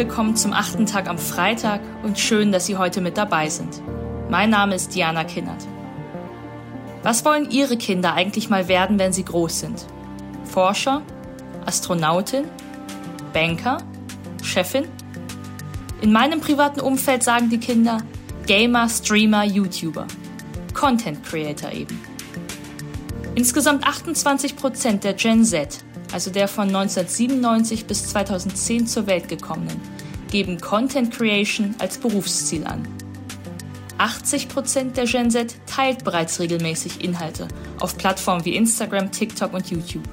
willkommen zum achten Tag am Freitag und schön, dass Sie heute mit dabei sind. Mein Name ist Diana Kinnert. Was wollen Ihre Kinder eigentlich mal werden, wenn sie groß sind? Forscher? Astronautin? Banker? Chefin? In meinem privaten Umfeld sagen die Kinder Gamer, Streamer, YouTuber. Content Creator eben. Insgesamt 28% der Gen Z also der von 1997 bis 2010 zur Welt gekommenen, geben Content Creation als Berufsziel an. 80% der Gen Z teilt bereits regelmäßig Inhalte auf Plattformen wie Instagram, TikTok und YouTube.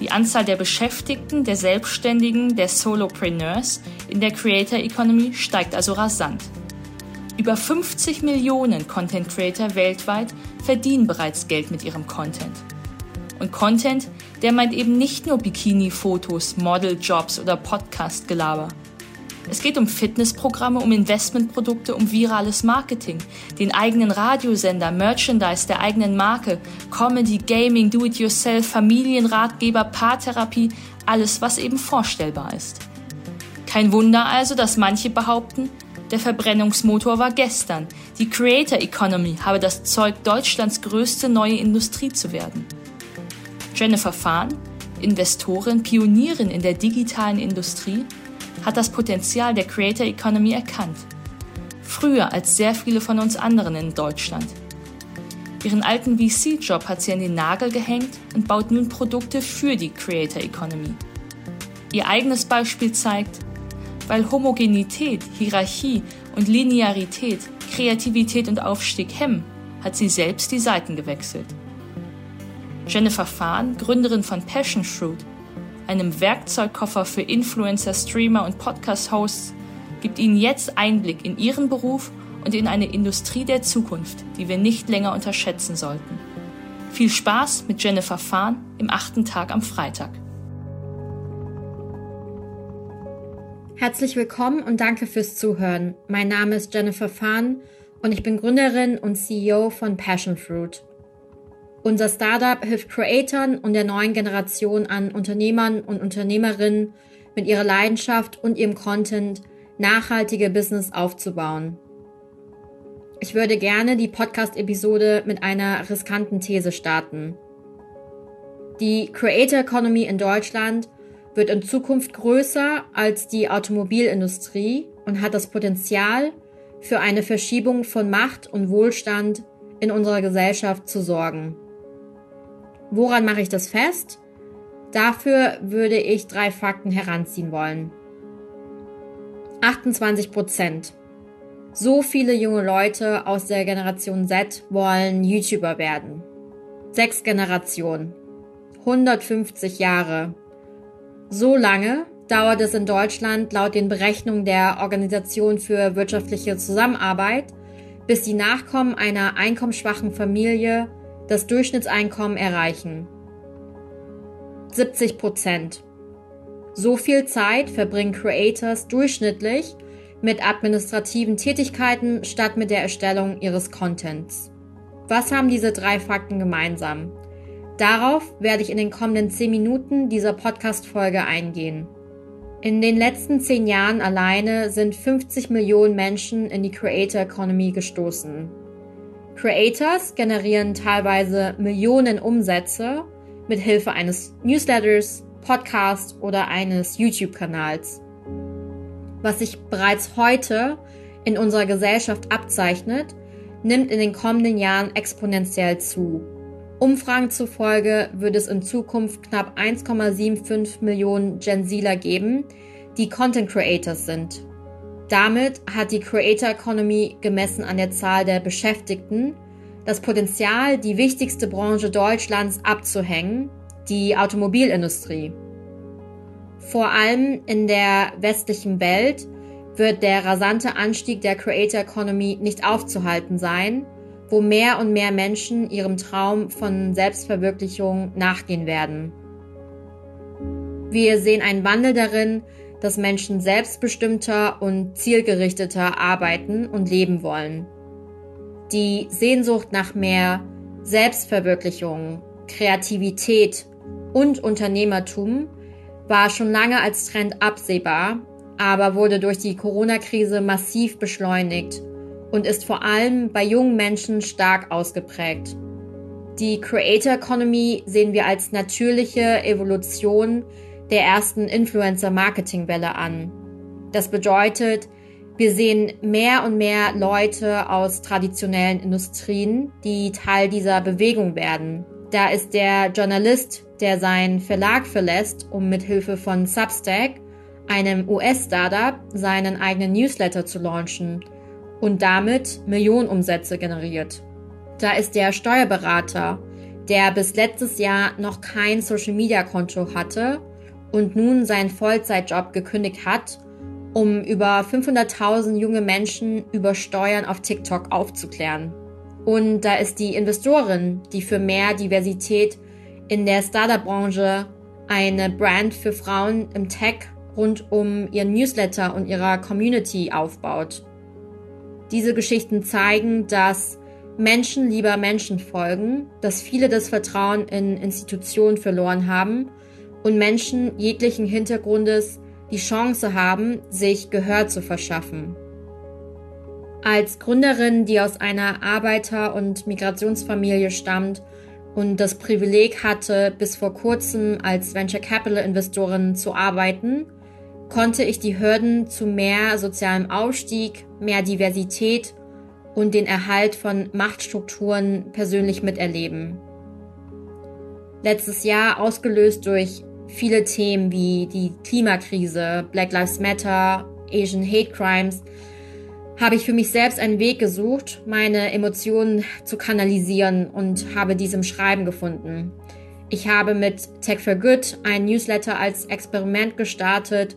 Die Anzahl der Beschäftigten, der Selbstständigen, der Solopreneurs in der Creator Economy steigt also rasant. Über 50 Millionen Content Creator weltweit verdienen bereits Geld mit ihrem Content. Und Content, der meint eben nicht nur Bikini-Fotos, Model-Jobs oder Podcast-Gelaber. Es geht um Fitnessprogramme, um Investmentprodukte, um virales Marketing, den eigenen Radiosender, Merchandise der eigenen Marke, Comedy, Gaming, Do-it-yourself, Familienratgeber, Paartherapie, alles, was eben vorstellbar ist. Kein Wunder also, dass manche behaupten, der Verbrennungsmotor war gestern. Die Creator Economy habe das Zeug, Deutschlands größte neue Industrie zu werden. Jennifer Fahn, Investorin, Pionierin in der digitalen Industrie, hat das Potenzial der Creator Economy erkannt. Früher als sehr viele von uns anderen in Deutschland. Ihren alten VC-Job hat sie an den Nagel gehängt und baut nun Produkte für die Creator Economy. Ihr eigenes Beispiel zeigt, weil Homogenität, Hierarchie und Linearität Kreativität und Aufstieg hemmen, hat sie selbst die Seiten gewechselt. Jennifer Fahn, Gründerin von Passion Fruit, einem Werkzeugkoffer für Influencer, Streamer und Podcast-Hosts, gibt Ihnen jetzt Einblick in Ihren Beruf und in eine Industrie der Zukunft, die wir nicht länger unterschätzen sollten. Viel Spaß mit Jennifer Fahn im achten Tag am Freitag. Herzlich willkommen und danke fürs Zuhören. Mein Name ist Jennifer Fahn und ich bin Gründerin und CEO von Passion Fruit. Unser Startup hilft Creatoren und der neuen Generation an Unternehmern und Unternehmerinnen mit ihrer Leidenschaft und ihrem Content nachhaltige Business aufzubauen. Ich würde gerne die Podcast-Episode mit einer riskanten These starten. Die Creator Economy in Deutschland wird in Zukunft größer als die Automobilindustrie und hat das Potenzial, für eine Verschiebung von Macht und Wohlstand in unserer Gesellschaft zu sorgen. Woran mache ich das fest? Dafür würde ich drei Fakten heranziehen wollen. 28 Prozent. So viele junge Leute aus der Generation Z wollen YouTuber werden. Sechs Generationen. 150 Jahre. So lange dauert es in Deutschland laut den Berechnungen der Organisation für wirtschaftliche Zusammenarbeit, bis die Nachkommen einer einkommensschwachen Familie das Durchschnittseinkommen erreichen. 70 Prozent. So viel Zeit verbringen Creators durchschnittlich mit administrativen Tätigkeiten statt mit der Erstellung ihres Contents. Was haben diese drei Fakten gemeinsam? Darauf werde ich in den kommenden 10 Minuten dieser Podcast-Folge eingehen. In den letzten 10 Jahren alleine sind 50 Millionen Menschen in die Creator Economy gestoßen. Creators generieren teilweise Millionen Umsätze mit Hilfe eines Newsletters, Podcasts oder eines YouTube-Kanals. Was sich bereits heute in unserer Gesellschaft abzeichnet, nimmt in den kommenden Jahren exponentiell zu. Umfragen zufolge wird es in Zukunft knapp 1,75 Millionen Gen Zler geben, die Content Creators sind. Damit hat die Creator Economy gemessen an der Zahl der Beschäftigten das Potenzial, die wichtigste Branche Deutschlands abzuhängen, die Automobilindustrie. Vor allem in der westlichen Welt wird der rasante Anstieg der Creator Economy nicht aufzuhalten sein, wo mehr und mehr Menschen ihrem Traum von Selbstverwirklichung nachgehen werden. Wir sehen einen Wandel darin, dass Menschen selbstbestimmter und zielgerichteter arbeiten und leben wollen. Die Sehnsucht nach mehr Selbstverwirklichung, Kreativität und Unternehmertum war schon lange als Trend absehbar, aber wurde durch die Corona-Krise massiv beschleunigt und ist vor allem bei jungen Menschen stark ausgeprägt. Die Creator Economy sehen wir als natürliche Evolution der ersten Influencer-Marketing-Welle an. Das bedeutet, wir sehen mehr und mehr Leute aus traditionellen Industrien, die Teil dieser Bewegung werden. Da ist der Journalist, der seinen Verlag verlässt, um mit Hilfe von Substack, einem US-Startup, seinen eigenen Newsletter zu launchen und damit Millionenumsätze generiert. Da ist der Steuerberater, der bis letztes Jahr noch kein Social-Media-Konto hatte und nun seinen Vollzeitjob gekündigt hat, um über 500.000 junge Menschen über Steuern auf TikTok aufzuklären. Und da ist die Investorin, die für mehr Diversität in der Startup-Branche eine Brand für Frauen im Tech rund um ihren Newsletter und ihrer Community aufbaut. Diese Geschichten zeigen, dass Menschen lieber Menschen folgen, dass viele das Vertrauen in Institutionen verloren haben und Menschen jeglichen Hintergrundes die Chance haben, sich Gehör zu verschaffen. Als Gründerin, die aus einer Arbeiter- und Migrationsfamilie stammt und das Privileg hatte, bis vor kurzem als Venture Capital Investorin zu arbeiten, konnte ich die Hürden zu mehr sozialem Aufstieg, mehr Diversität und den Erhalt von Machtstrukturen persönlich miterleben. Letztes Jahr ausgelöst durch viele Themen wie die Klimakrise, Black Lives Matter, Asian Hate Crimes, habe ich für mich selbst einen Weg gesucht, meine Emotionen zu kanalisieren und habe diesem Schreiben gefunden. Ich habe mit Tech for Good ein Newsletter als Experiment gestartet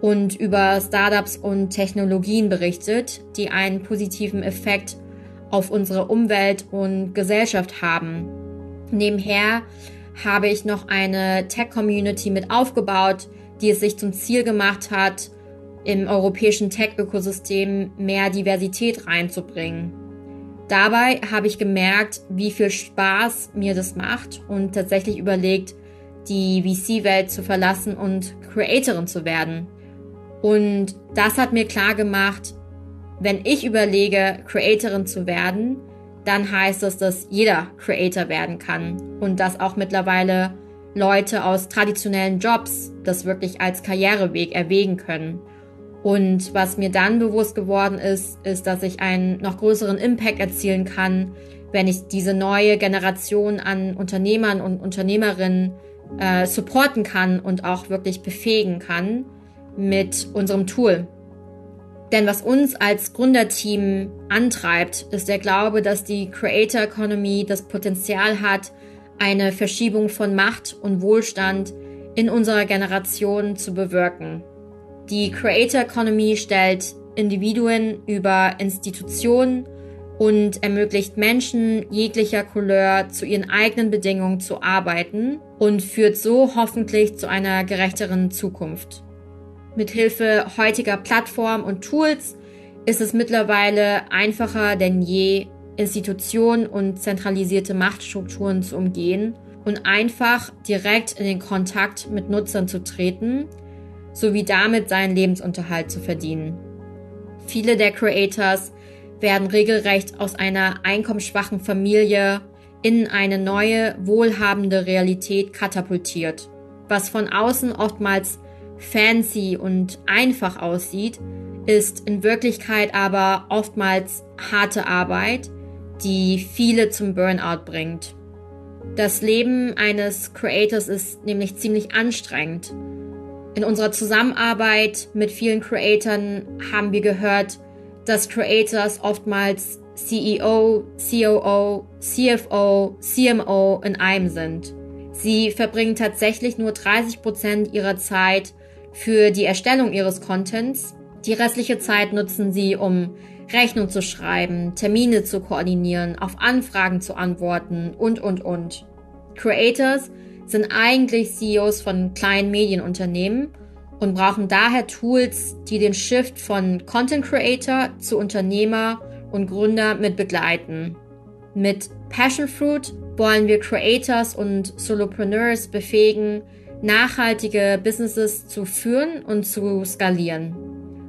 und über Startups und Technologien berichtet, die einen positiven Effekt auf unsere Umwelt und Gesellschaft haben. Nebenher habe ich noch eine Tech-Community mit aufgebaut, die es sich zum Ziel gemacht hat, im europäischen Tech-Ökosystem mehr Diversität reinzubringen. Dabei habe ich gemerkt, wie viel Spaß mir das macht und tatsächlich überlegt, die VC-Welt zu verlassen und Creatorin zu werden. Und das hat mir klar gemacht, wenn ich überlege, Creatorin zu werden, dann heißt es, dass jeder Creator werden kann und dass auch mittlerweile Leute aus traditionellen Jobs das wirklich als Karriereweg erwägen können. Und was mir dann bewusst geworden ist, ist, dass ich einen noch größeren Impact erzielen kann, wenn ich diese neue Generation an Unternehmern und Unternehmerinnen äh, supporten kann und auch wirklich befähigen kann mit unserem Tool. Denn was uns als Gründerteam antreibt, ist der Glaube, dass die Creator Economy das Potenzial hat, eine Verschiebung von Macht und Wohlstand in unserer Generation zu bewirken. Die Creator Economy stellt Individuen über Institutionen und ermöglicht Menschen jeglicher Couleur zu ihren eigenen Bedingungen zu arbeiten und führt so hoffentlich zu einer gerechteren Zukunft. Mithilfe heutiger Plattformen und Tools ist es mittlerweile einfacher denn je, Institutionen und zentralisierte Machtstrukturen zu umgehen und einfach direkt in den Kontakt mit Nutzern zu treten, sowie damit seinen Lebensunterhalt zu verdienen. Viele der Creators werden regelrecht aus einer einkommensschwachen Familie in eine neue, wohlhabende Realität katapultiert, was von außen oftmals fancy und einfach aussieht, ist in Wirklichkeit aber oftmals harte Arbeit, die viele zum Burnout bringt. Das Leben eines Creators ist nämlich ziemlich anstrengend. In unserer Zusammenarbeit mit vielen Creatoren haben wir gehört, dass Creators oftmals CEO, COO, CFO, CMO in einem sind. Sie verbringen tatsächlich nur 30 Prozent ihrer Zeit für die Erstellung ihres Contents. Die restliche Zeit nutzen sie, um Rechnung zu schreiben, Termine zu koordinieren, auf Anfragen zu antworten und, und, und. Creators sind eigentlich CEOs von kleinen Medienunternehmen und brauchen daher Tools, die den Shift von Content Creator zu Unternehmer und Gründer mit begleiten. Mit Passion Fruit wollen wir Creators und Solopreneurs befähigen, nachhaltige Businesses zu führen und zu skalieren.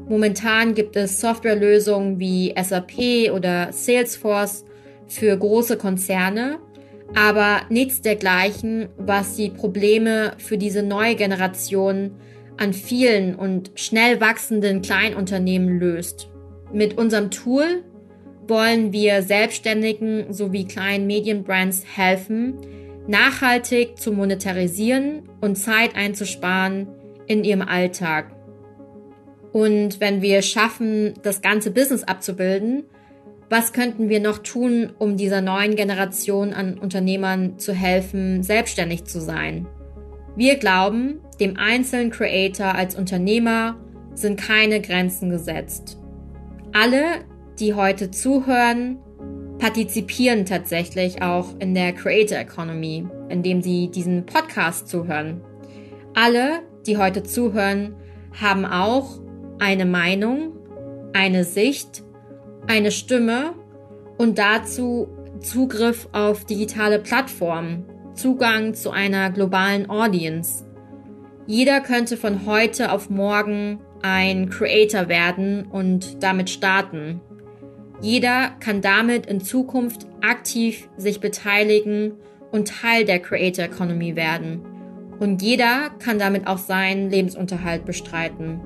Momentan gibt es Softwarelösungen wie SAP oder Salesforce für große Konzerne, aber nichts dergleichen, was die Probleme für diese neue Generation an vielen und schnell wachsenden Kleinunternehmen löst. Mit unserem Tool wollen wir Selbstständigen sowie kleinen Medienbrands helfen, nachhaltig zu monetarisieren und Zeit einzusparen in ihrem Alltag. Und wenn wir schaffen, das ganze Business abzubilden, was könnten wir noch tun, um dieser neuen Generation an Unternehmern zu helfen, selbstständig zu sein? Wir glauben, dem einzelnen Creator als Unternehmer sind keine Grenzen gesetzt. Alle, die heute zuhören, partizipieren tatsächlich auch in der Creator Economy, indem sie diesen Podcast zuhören. Alle, die heute zuhören, haben auch eine Meinung, eine Sicht, eine Stimme und dazu Zugriff auf digitale Plattformen, Zugang zu einer globalen Audience. Jeder könnte von heute auf morgen ein Creator werden und damit starten. Jeder kann damit in Zukunft aktiv sich beteiligen und Teil der Creator Economy werden. Und jeder kann damit auch seinen Lebensunterhalt bestreiten.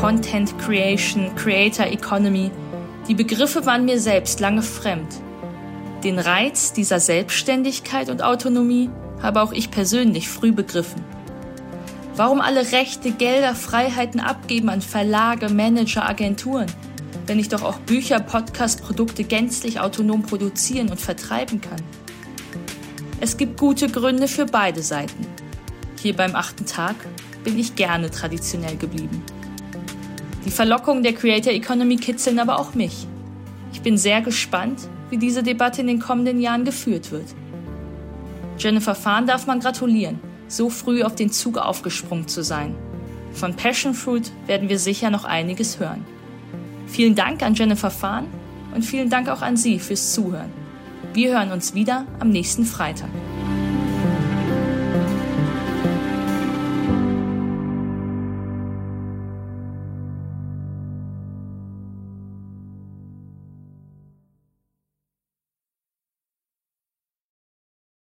Content Creation, Creator Economy, die Begriffe waren mir selbst lange fremd. Den Reiz dieser Selbstständigkeit und Autonomie habe auch ich persönlich früh begriffen. Warum alle Rechte, Gelder, Freiheiten abgeben an Verlage, Manager, Agenturen, wenn ich doch auch Bücher, Podcast, Produkte gänzlich autonom produzieren und vertreiben kann? Es gibt gute Gründe für beide Seiten. Hier beim achten Tag bin ich gerne traditionell geblieben. Die Verlockungen der Creator Economy kitzeln aber auch mich. Ich bin sehr gespannt, wie diese Debatte in den kommenden Jahren geführt wird. Jennifer Fahn darf man gratulieren, so früh auf den Zug aufgesprungen zu sein. Von Passion Fruit werden wir sicher noch einiges hören. Vielen Dank an Jennifer Fahn und vielen Dank auch an Sie fürs Zuhören. Wir hören uns wieder am nächsten Freitag.